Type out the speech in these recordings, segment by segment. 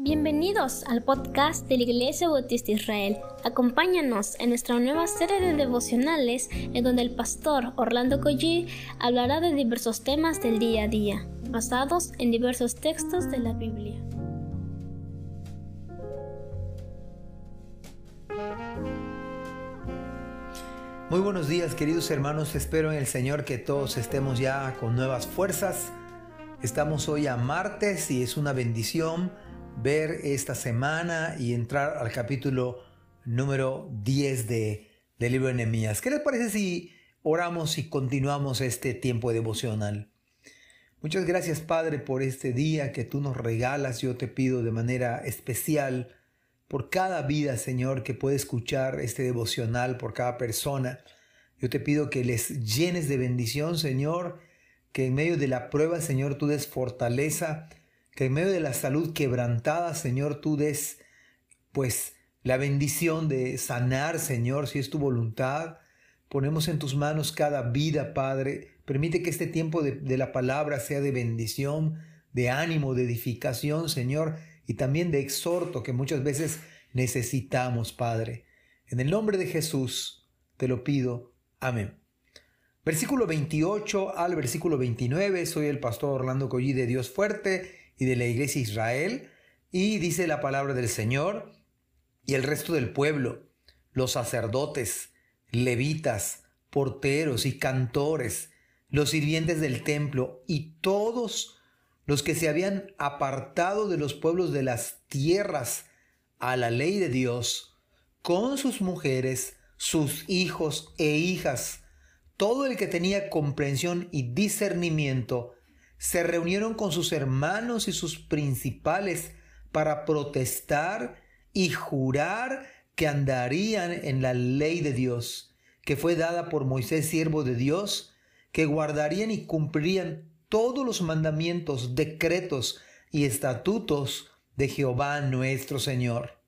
Bienvenidos al podcast de la Iglesia Bautista Israel. Acompáñanos en nuestra nueva serie de devocionales en donde el pastor Orlando Collie hablará de diversos temas del día a día, basados en diversos textos de la Biblia. Muy buenos días queridos hermanos, espero en el Señor que todos estemos ya con nuevas fuerzas. Estamos hoy a martes y es una bendición ver esta semana y entrar al capítulo número 10 de, del libro de Nehemías. ¿Qué les parece si oramos y continuamos este tiempo devocional? Muchas gracias Padre por este día que tú nos regalas. Yo te pido de manera especial por cada vida, Señor, que puede escuchar este devocional, por cada persona. Yo te pido que les llenes de bendición, Señor, que en medio de la prueba, Señor, tú des fortaleza que en medio de la salud quebrantada, Señor, tú des, pues, la bendición de sanar, Señor, si es tu voluntad. Ponemos en tus manos cada vida, Padre. Permite que este tiempo de, de la palabra sea de bendición, de ánimo, de edificación, Señor, y también de exhorto que muchas veces necesitamos, Padre. En el nombre de Jesús te lo pido. Amén. Versículo 28 al versículo 29. Soy el pastor Orlando Collí de Dios Fuerte y de la iglesia Israel, y dice la palabra del Señor, y el resto del pueblo, los sacerdotes, levitas, porteros y cantores, los sirvientes del templo y todos los que se habían apartado de los pueblos de las tierras a la ley de Dios, con sus mujeres, sus hijos e hijas, todo el que tenía comprensión y discernimiento, se reunieron con sus hermanos y sus principales para protestar y jurar que andarían en la ley de Dios, que fue dada por Moisés, siervo de Dios, que guardarían y cumplirían todos los mandamientos, decretos y estatutos de Jehová nuestro Señor.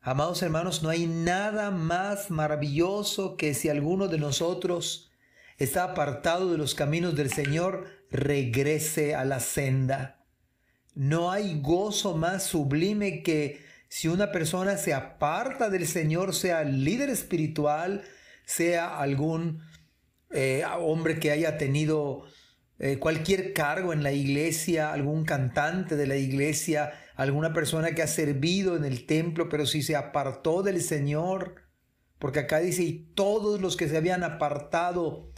Amados hermanos, no hay nada más maravilloso que si alguno de nosotros está apartado de los caminos del Señor, regrese a la senda. No hay gozo más sublime que si una persona se aparta del Señor, sea líder espiritual, sea algún eh, hombre que haya tenido eh, cualquier cargo en la iglesia, algún cantante de la iglesia, alguna persona que ha servido en el templo, pero si se apartó del Señor, porque acá dice, y todos los que se habían apartado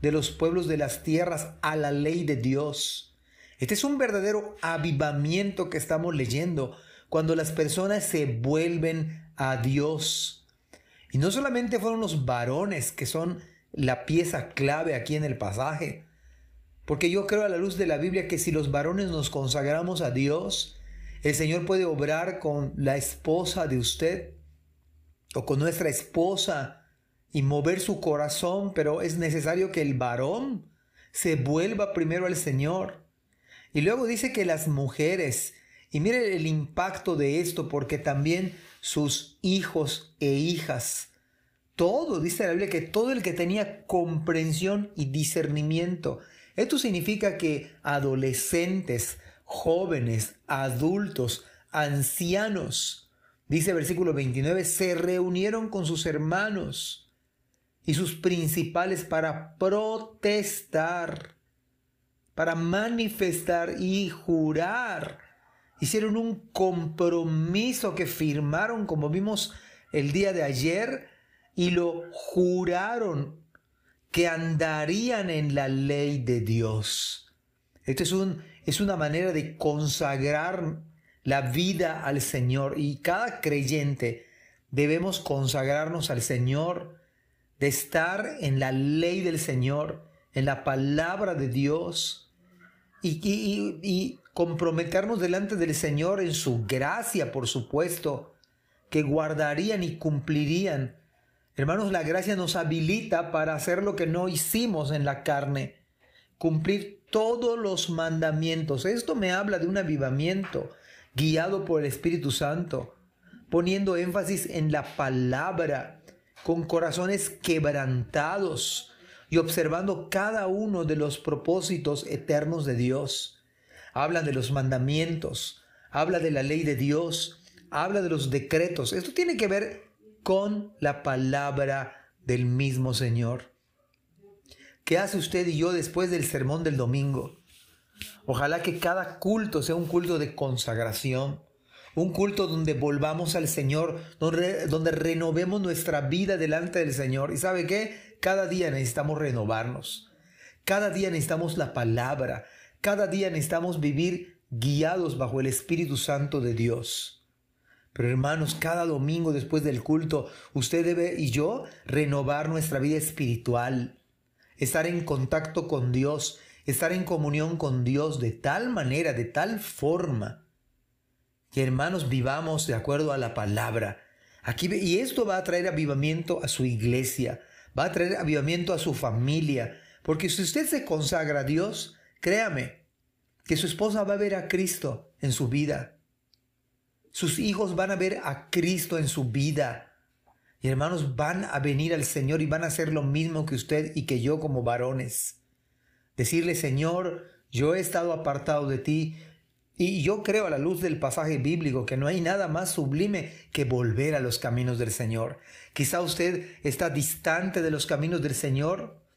de los pueblos de las tierras a la ley de Dios. Este es un verdadero avivamiento que estamos leyendo cuando las personas se vuelven a Dios. Y no solamente fueron los varones que son la pieza clave aquí en el pasaje, porque yo creo a la luz de la Biblia que si los varones nos consagramos a Dios, el Señor puede obrar con la esposa de usted o con nuestra esposa y mover su corazón, pero es necesario que el varón se vuelva primero al Señor. Y luego dice que las mujeres, y mire el impacto de esto, porque también sus hijos e hijas, todo, dice la Biblia, que todo el que tenía comprensión y discernimiento, esto significa que adolescentes, jóvenes, adultos, ancianos, dice versículo 29, se reunieron con sus hermanos y sus principales para protestar, para manifestar y jurar. Hicieron un compromiso que firmaron, como vimos el día de ayer, y lo juraron que andarían en la ley de Dios. Esto es, un, es una manera de consagrar la vida al Señor y cada creyente debemos consagrarnos al Señor de estar en la ley del Señor, en la palabra de Dios y, y, comprometernos delante del Señor en su gracia, por supuesto, que guardarían y cumplirían. Hermanos, la gracia nos habilita para hacer lo que no hicimos en la carne, cumplir todos los mandamientos. Esto me habla de un avivamiento guiado por el Espíritu Santo, poniendo énfasis en la palabra, con corazones quebrantados y observando cada uno de los propósitos eternos de Dios. Hablan de los mandamientos, habla de la ley de Dios, habla de los decretos. Esto tiene que ver con la palabra del mismo Señor. ¿Qué hace usted y yo después del sermón del domingo? Ojalá que cada culto sea un culto de consagración, un culto donde volvamos al Señor, donde, donde, renovemos nuestra vida delante del Señor. ¿Y sabe qué? Cada día necesitamos renovarnos. Cada día necesitamos la palabra. Cada día necesitamos vivir guiados bajo el Espíritu Santo de Dios. Pero hermanos, cada domingo después del culto, usted debe y yo renovar nuestra vida espiritual, estar en contacto con Dios, estar en comunión con Dios de tal manera, de tal forma, que hermanos vivamos de acuerdo a la palabra. Aquí, y esto va a traer avivamiento a su iglesia, va a traer avivamiento a su familia, porque si usted se consagra a Dios, créame, que su esposa va a ver a Cristo en su vida. Sus hijos van a ver a Cristo en su vida. Y hermanos, van a venir al Señor y van a hacer lo mismo que usted y que yo como varones. Decirle, Señor, yo he estado apartado de ti. Y yo creo a la luz del pasaje bíblico que no hay nada más sublime que volver a los caminos del Señor. Quizá usted está distante de los caminos del Señor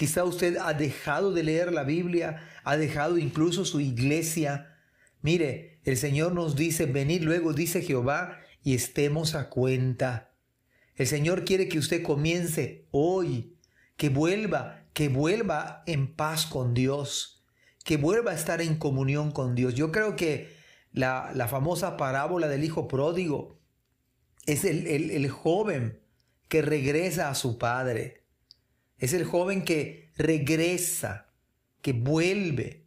Quizá usted ha dejado de leer la Biblia, ha dejado incluso su iglesia. Mire, el Señor nos dice, venid luego, dice Jehová, y estemos a cuenta. El Señor quiere que usted comience hoy, que vuelva, que vuelva en paz con Dios, que vuelva a estar en comunión con Dios. Yo creo que la, la famosa parábola del Hijo Pródigo es el, el joven que regresa a su padre es el joven que regresa, que vuelve.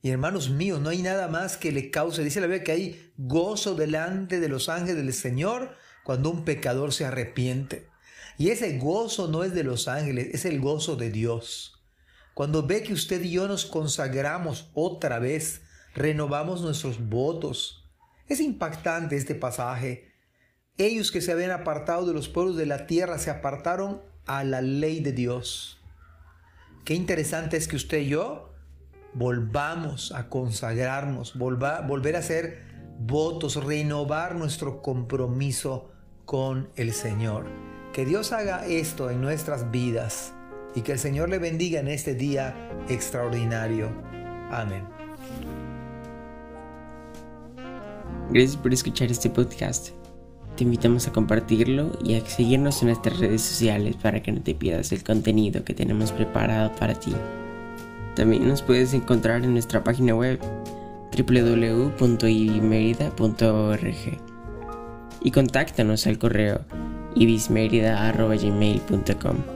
Y hermanos míos, no hay nada más que le cause, dice la Biblia que hay gozo delante de los ángeles del Señor cuando un pecador se arrepiente. Y ese gozo no es de los ángeles, es el gozo de Dios. Cuando ve que usted y yo nos consagramos otra vez, renovamos nuestros votos. Es impactante este pasaje. Ellos que se habían apartado de los pueblos de la tierra se apartaron a la ley de Dios. Qué interesante es que usted y yo volvamos a consagrarnos, volver a hacer votos, renovar nuestro compromiso con el Señor. Que Dios haga esto en nuestras vidas y que el Señor le bendiga en este día extraordinario. Amén. Gracias por escuchar este podcast. Te invitamos a compartirlo y a seguirnos en nuestras redes sociales para que no te pierdas el contenido que tenemos preparado para ti. También nos puedes encontrar en nuestra página web www.ibismerida.org y contáctanos al correo ibismerida.gmail.com.